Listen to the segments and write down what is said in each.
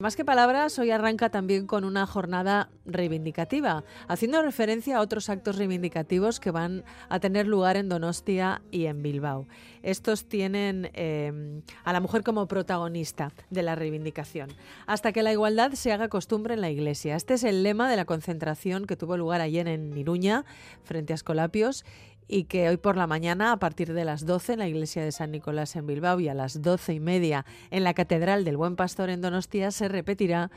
Más que palabras, hoy arranca también con una jornada reivindicativa, haciendo referencia a otros actos reivindicativos que van a tener lugar en Donostia y en Bilbao. Estos tienen eh, a la mujer como protagonista de la reivindicación, hasta que la igualdad se haga costumbre en la Iglesia. Este es el lema de la concentración que tuvo lugar ayer en Iruña, frente a Escolapios, y que hoy por la mañana, a partir de las 12 en la iglesia de San Nicolás en Bilbao y a las doce y media en la Catedral del Buen Pastor en Donostia, se repetirá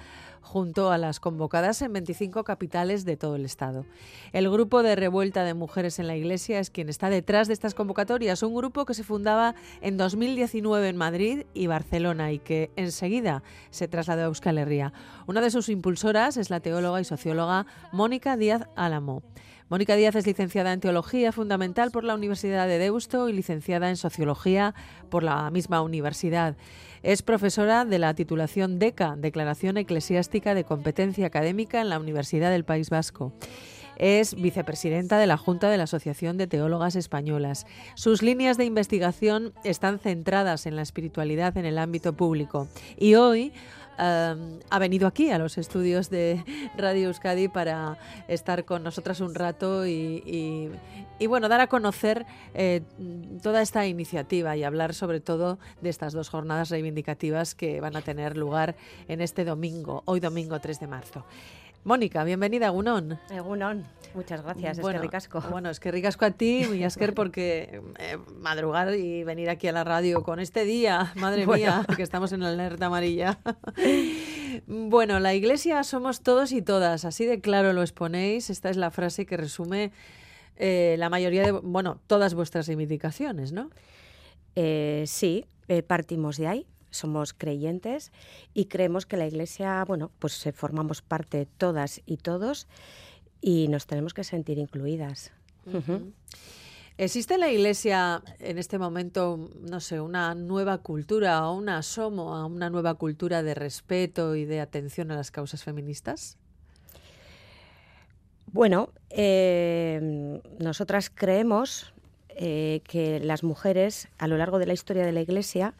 junto a las convocadas en 25 capitales de todo el Estado. El grupo de revuelta de mujeres en la Iglesia es quien está detrás de estas convocatorias, un grupo que se fundaba en 2019 en Madrid y Barcelona y que enseguida se trasladó a Euskal Herria. Una de sus impulsoras es la teóloga y socióloga Mónica Díaz Álamo. Mónica Díaz es licenciada en Teología Fundamental por la Universidad de Deusto y licenciada en Sociología por la misma universidad. Es profesora de la titulación DECA, Declaración Eclesiástica de Competencia Académica en la Universidad del País Vasco. Es vicepresidenta de la Junta de la Asociación de Teólogas Españolas. Sus líneas de investigación están centradas en la espiritualidad en el ámbito público. Y hoy ha venido aquí a los estudios de Radio Euskadi para estar con nosotras un rato y, bueno, dar a conocer eh, toda esta iniciativa y hablar sobre todo de estas dos jornadas reivindicativas que van a tener lugar en este domingo, hoy domingo 3 de marzo. Mónica, bienvenida a Gunón. Gunón, muchas gracias, bueno, es que ricasco. Bueno, es que ricasco a ti, y Asker, porque eh, madrugar y venir aquí a la radio con este día, madre mía, que estamos en la alerta amarilla. bueno, la iglesia somos todos y todas, así de claro lo exponéis. Esta es la frase que resume eh, la mayoría de, bueno, todas vuestras reivindicaciones, ¿no? Eh, sí, partimos de ahí somos creyentes y creemos que la Iglesia, bueno, pues formamos parte todas y todos y nos tenemos que sentir incluidas. ¿Existe en la Iglesia en este momento, no sé, una nueva cultura o un asomo a una nueva cultura de respeto y de atención a las causas feministas? Bueno, eh, nosotras creemos eh, que las mujeres a lo largo de la historia de la Iglesia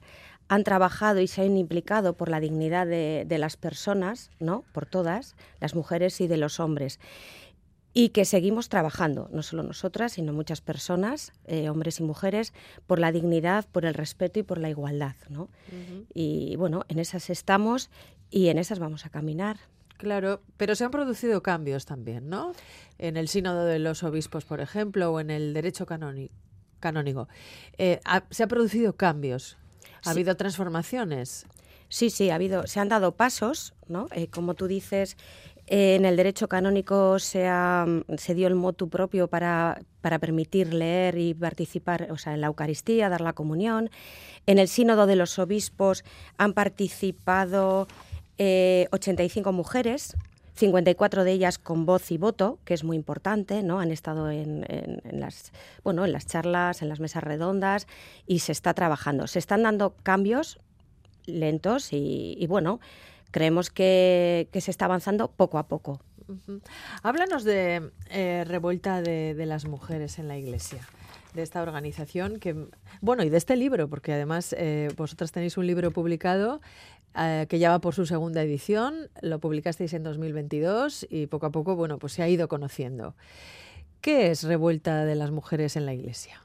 han trabajado y se han implicado por la dignidad de, las personas, ¿no? por todas, las mujeres y de los hombres. Y que seguimos trabajando, no solo nosotras, sino muchas personas, eh, hombres y mujeres, por la dignidad, por el respeto y por la igualdad. ¿no? Y bueno, en esas estamos y en esas vamos a caminar. Claro, pero se han producido cambios también, ¿no? En el sínodo de los obispos, por ejemplo, o en el derecho canónico. Eh, se han producido cambios ¿Ha habido transformaciones? Sí, sí, ha habido, se han dado pasos, ¿no? Eh, como tú dices, eh, en el derecho canónico se, se dio el motu propio para, para, permitir leer y participar o sea, en la Eucaristía, dar la comunión. En el sínodo de los obispos han participado 85 eh, mujeres, 54 de ellas con voz y voto, que es muy importante, ¿no? Han estado en, las, bueno, en las charlas, en las mesas redondas y se está trabajando. Se están dando cambios lentos y, bueno, creemos que, se está avanzando poco a poco. Háblanos de eh, revuelta de, las mujeres en la Iglesia de esta organización que bueno y de este libro porque además eh, vosotras tenéis un libro publicado eh, que ya va por su segunda edición. Lo publicasteis en 2022 y poco a poco, bueno, pues se ha ido conociendo. ¿Qué es Revuelta de las Mujeres en la Iglesia?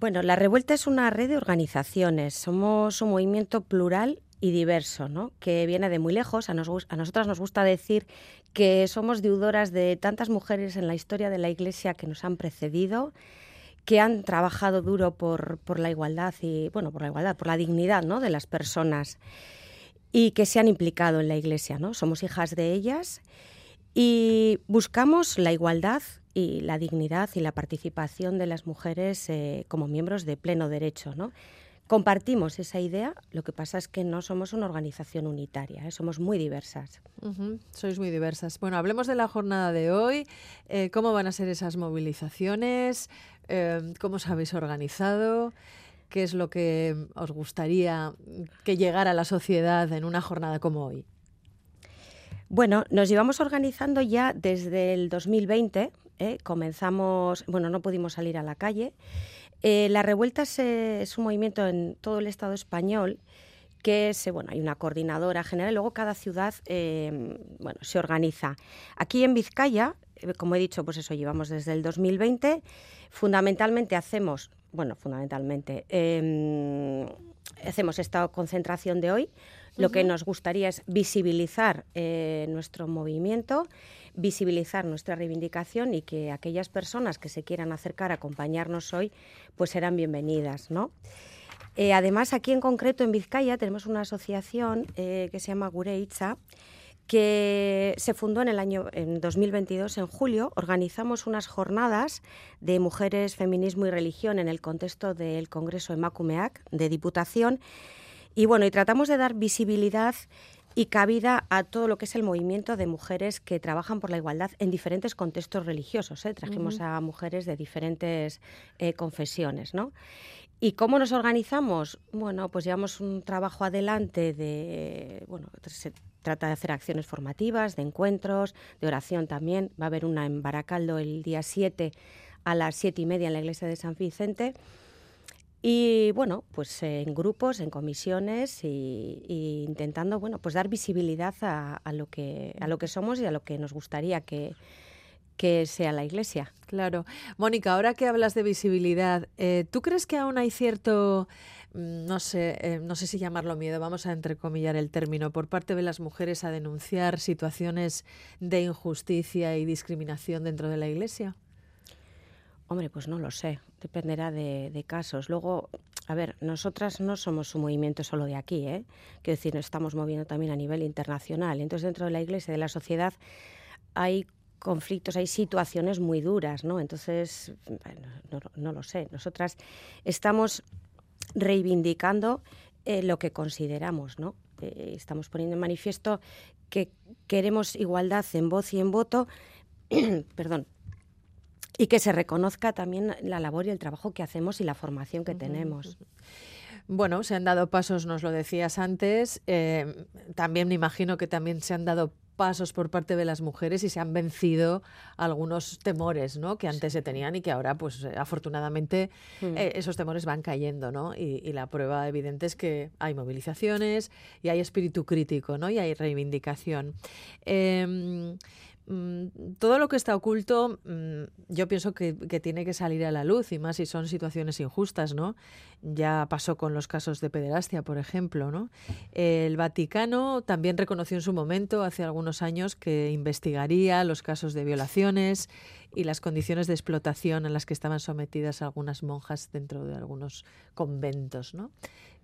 Bueno, la Revuelta es una red de organizaciones. Somos un movimiento plural y diverso, ¿no? que viene de muy lejos. A, nos, a nosotras nos gusta decir que somos deudoras de tantas mujeres en la historia de la Iglesia que nos han precedido que han trabajado duro por, por, la igualdad y bueno por la igualdad por la dignidad ¿no? de las personas y que se han implicado en la iglesia no somos hijas de ellas y buscamos la igualdad y la dignidad y la participación de las mujeres eh, como miembros de pleno derecho no compartimos esa idea, lo que pasa es que no somos una organización unitaria, ¿eh? somos muy diversas. Sois muy diversas. Bueno, hablemos de la jornada de hoy, eh, cómo van a ser esas movilizaciones, eh, cómo os habéis organizado, qué es lo que os gustaría que llegara a la sociedad en una jornada como hoy. Bueno, nos llevamos organizando ya desde el 2020. Comenzamos, bueno, no pudimos salir a la calle eh, la revuelta es, un movimiento en todo el Estado español que es, bueno, hay una coordinadora general y luego cada ciudad em, bueno, se organiza. Aquí en Vizcaya, eh, como he dicho, pues eso llevamos desde el 2020. Fundamentalmente hacemos, bueno, fundamentalmente, em, hacemos esta concentración de hoy. Lo que nos gustaría es visibilizar eh, nuestro movimiento, visibilizar nuestra reivindicación y que aquellas personas que se quieran acercar a acompañarnos hoy, pues serán bienvenidas, ¿no? Eh, además, aquí en concreto, en Vizcaya, tenemos una asociación eh, que se llama Gureitza, que se fundó en el año en 2022, en julio. Organizamos unas jornadas de mujeres, feminismo y religión en el contexto del Congreso Emakumeak de Diputación. Y bueno, y tratamos de dar visibilidad y cabida a todo lo que es el movimiento de mujeres que trabajan por la igualdad en diferentes contextos religiosos. ¿eh? Trajimos a mujeres de diferentes confesiones, ¿no? ¿Y cómo nos organizamos? Bueno, pues llevamos un trabajo adelante de, bueno, se trata de hacer acciones formativas, de encuentros, de oración también. Va a haber una en Baracaldo el día 7 a las 7 y media en la iglesia de San Vicente. Y bueno, pues en grupos, en comisiones y, intentando, bueno, pues dar visibilidad a, lo que, a lo que somos y a lo que nos gustaría que, que sea la Iglesia. Claro. Mónica, ahora que hablas de visibilidad, eh, ¿tú crees que aún hay cierto, mm, no sé, eh, no sé si llamarlo miedo, vamos a entrecomillar el término, por parte de las mujeres a denunciar situaciones de injusticia y discriminación dentro de la Iglesia? Hombre, pues no lo sé, dependerá de, casos. Luego, a ver, nosotras no somos un movimiento solo de aquí, ¿eh? Quiero decir, nos estamos moviendo también a nivel internacional. Entonces, dentro de la Iglesia, de la sociedad, hay conflictos, hay situaciones muy duras, ¿no? Entonces, no, lo sé. Nosotras estamos reivindicando eh, lo que consideramos, ¿no? Eh, estamos poniendo en manifiesto que queremos igualdad en voz y en voto, perdón, y que se reconozca también la labor y el trabajo que hacemos y la formación que tenemos. Bueno, se han dado pasos, nos lo decías antes. Eh, también me imagino que también se han dado pasos por parte de las mujeres y se han vencido algunos temores ¿no? que antes se tenían y que ahora, pues eh, afortunadamente, mm. eh, esos temores van cayendo. ¿no? Y, la prueba evidente es que hay movilizaciones y hay espíritu crítico ¿no? y hay reivindicación. Em, todo lo que está oculto, mm, yo pienso que, tiene que salir a la luz, y más si son situaciones injustas, ¿no? Ya pasó con los casos de pederastia, por ejemplo, ¿no? El Vaticano también reconoció en su momento, hace algunos años, que investigaría los casos de violaciones y las condiciones de explotación en las que estaban sometidas algunas monjas dentro de algunos conventos, ¿no?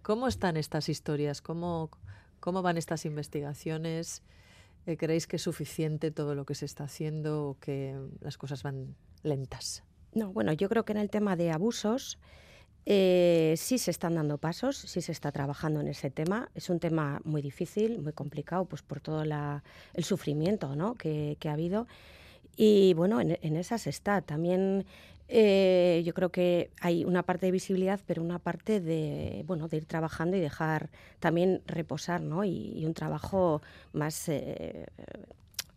¿Cómo están estas historias? ¿Cómo, cómo van estas investigaciones? ¿Creéis que es suficiente todo lo que se está haciendo o que las cosas van lentas? No, bueno, yo creo que en el tema de abusos eh, sí se están dando pasos, sí se está trabajando en ese tema. Es un tema muy difícil, muy complicado, pues por todo el sufrimiento ¿no? que, ha habido. Y bueno, en, en esas está. También eh, yo creo que hay una parte de visibilidad, pero una parte de, bueno, de ir trabajando y dejar también reposar, ¿no? Y, un trabajo más eh,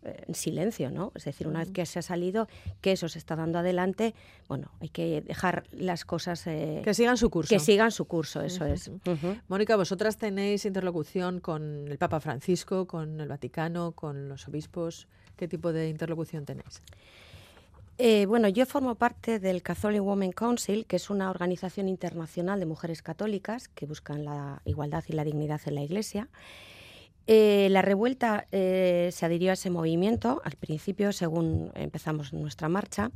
en silencio, ¿no? Es decir, una vez que se ha salido, que eso se está dando adelante, bueno, hay que dejar las cosas... Eh, que sigan su curso. Que sigan su curso, eso es. Mónica, vosotras tenéis interlocución con el Papa Francisco, con el Vaticano, con los obispos. ¿Qué tipo de interlocución tenéis? Eh, bueno, yo formo parte del Catholic Women Council, que es una organización internacional de mujeres católicas que buscan la igualdad y la dignidad en la Iglesia. Eh, la revuelta eh, se adhirió a ese movimiento al principio, según empezamos nuestra marcha.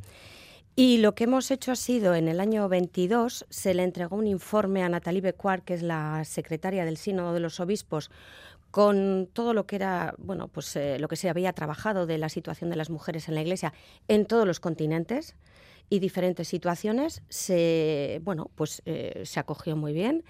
Y lo que hemos hecho ha sido, en el año 22, se le entregó un informe a Natalie Becuar, que es la secretaria del Sínodo de los Obispos, con todo lo que era, bueno, pues eh, lo que se había trabajado de la situación de las mujeres en la Iglesia en todos los continentes y diferentes situaciones, se, bueno, pues eh, se acogió muy bien.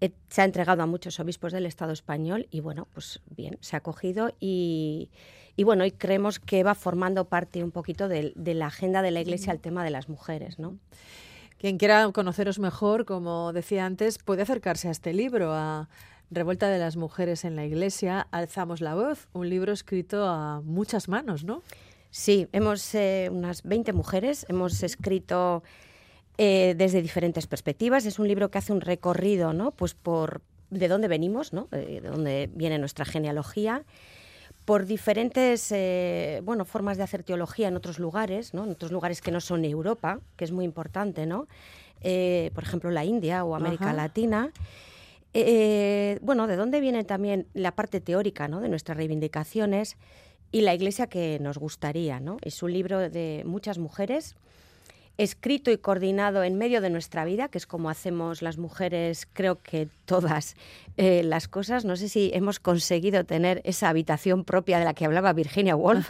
Eh, se ha entregado a muchos obispos del Estado español y bueno, pues bien, se ha acogido y, y bueno, y creemos que va formando parte un poquito de, de la agenda de la Iglesia el tema de las mujeres, ¿no? Quien quiera conoceros mejor, como decía antes, puede acercarse a este libro, a Revuelta de las Mujeres en la Iglesia, Alzamos la Voz, un libro escrito a muchas manos, ¿no? Sí, hemos eh, unas 20 mujeres, hemos escrito eh, desde diferentes perspectivas. Es un libro que hace un recorrido, ¿no? Pues por, de dónde venimos, ¿no? de dónde viene nuestra genealogía, por diferentes eh, bueno, formas de hacer teología en otros lugares, ¿no? en otros lugares que no son Europa, que es muy importante, ¿no? Eh, por ejemplo la India o América Latina. Eh, bueno, de dónde viene también la parte teórica ¿no? de nuestras reivindicaciones y la iglesia que nos gustaría. ¿no? Es un libro de muchas mujeres escrito y coordinado en medio de nuestra vida, que es como hacemos las mujeres, creo que todas eh, las cosas. No sé si hemos conseguido tener esa habitación propia de la que hablaba Virginia Woolf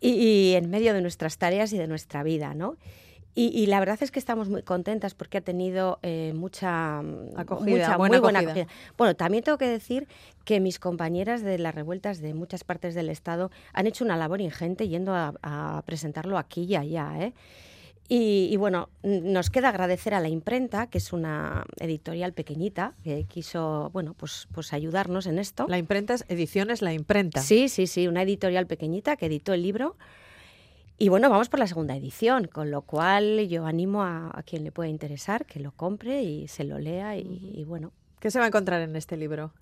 y, en medio de nuestras tareas y de nuestra vida, ¿no? Y, la verdad es que estamos muy contentas porque ha tenido eh, mucha, acogida, muy buena acogida. Bueno, también tengo que decir que mis compañeras de las revueltas de muchas partes del Estado han hecho una labor ingente yendo a, a presentarlo aquí y allá. ¿eh? Y, bueno, nos queda agradecer a la imprenta, que es una editorial pequeñita, que quiso, bueno, pues, pues ayudarnos en esto. La imprenta es Ediciones La Imprenta. Sí, sí, sí, una editorial pequeñita que editó el libro. Y bueno, vamos por la segunda edición, con lo cual yo animo a, quien le pueda interesar que lo compre y se lo lea y, bueno. ¿Qué se va a encontrar en este libro?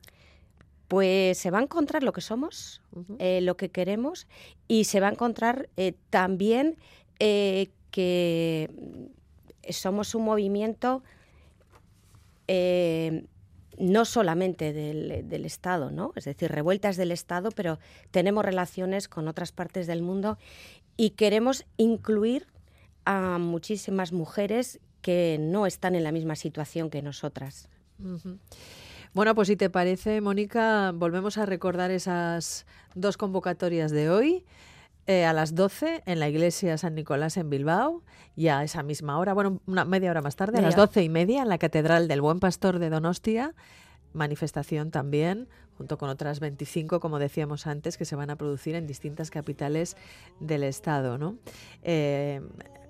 Pues se va a encontrar lo que somos, eh, lo que queremos y se va a encontrar eh, también eh, que somos un movimiento no solamente del, Estado, ¿no? es decir, revueltas del Estado, pero tenemos relaciones con otras partes del mundo y queremos incluir a muchísimas mujeres que no están en la misma situación que nosotras. Bueno, pues si te parece, Mónica, volvemos a recordar esas dos convocatorias de hoy. Eh, a las 12 en la iglesia San Nicolás en Bilbao y a esa misma hora, bueno, una media hora más tarde, a las doce y media en la Catedral del Buen Pastor de Donostia, manifestación también, junto con otras 25, como decíamos antes, que se van a producir en distintas capitales del Estado. ¿no? Eh,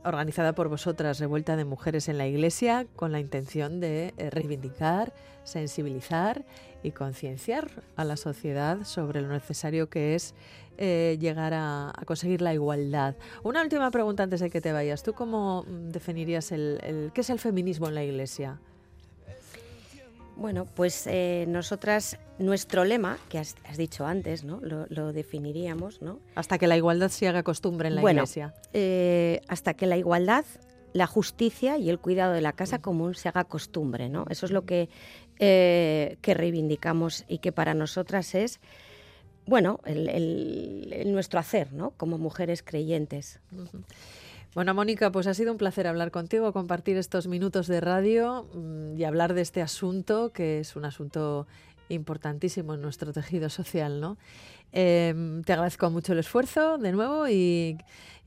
organizada por vosotras, Revuelta de Mujeres en la Iglesia, con la intención de eh, reivindicar, sensibilizar y concienciar a la sociedad sobre lo necesario que es eh, llegar a, conseguir la igualdad. Una última pregunta antes de que te vayas. ¿Tú cómo mm, definirías el, qué es el feminismo en la Iglesia? Bueno, pues eh, nosotras, nuestro lema, que has, dicho antes, ¿no? Lo, definiríamos, ¿no? Hasta que la igualdad se haga costumbre en la Iglesia. Eh, hasta que la igualdad, la justicia y el cuidado de la casa común se haga costumbre, ¿no? Eso es lo que, que reivindicamos y que para nosotras es bueno, el, nuestro hacer, ¿no? Como mujeres creyentes. Bueno, Mónica, pues ha sido un placer hablar contigo, compartir estos minutos de radio mm, y hablar de este asunto, que es un asunto importantísimo en nuestro tejido social, ¿no? Em, te agradezco mucho el esfuerzo de nuevo y,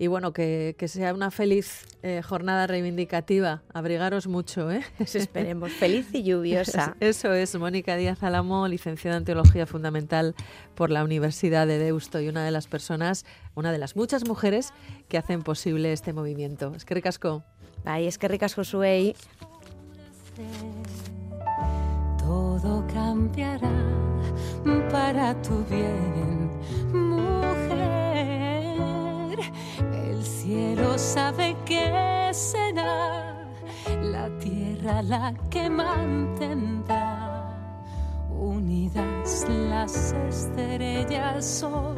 bueno, que, sea una feliz eh, jornada reivindicativa. Abrigaros mucho, ¿eh? esperemos. Feliz y lluviosa. Eso es, Mónica Díaz Alamo, licenciada en Teología Fundamental por la Universidad de Deusto y una de las personas, una de las muchas mujeres que hacen posible este movimiento. Es que ricasco. Ay, es que ricasco, Suey. Todo cambiará para tu bien, mujer. El cielo sabe que será la tierra la que mantendrá unidas las estrellas hoy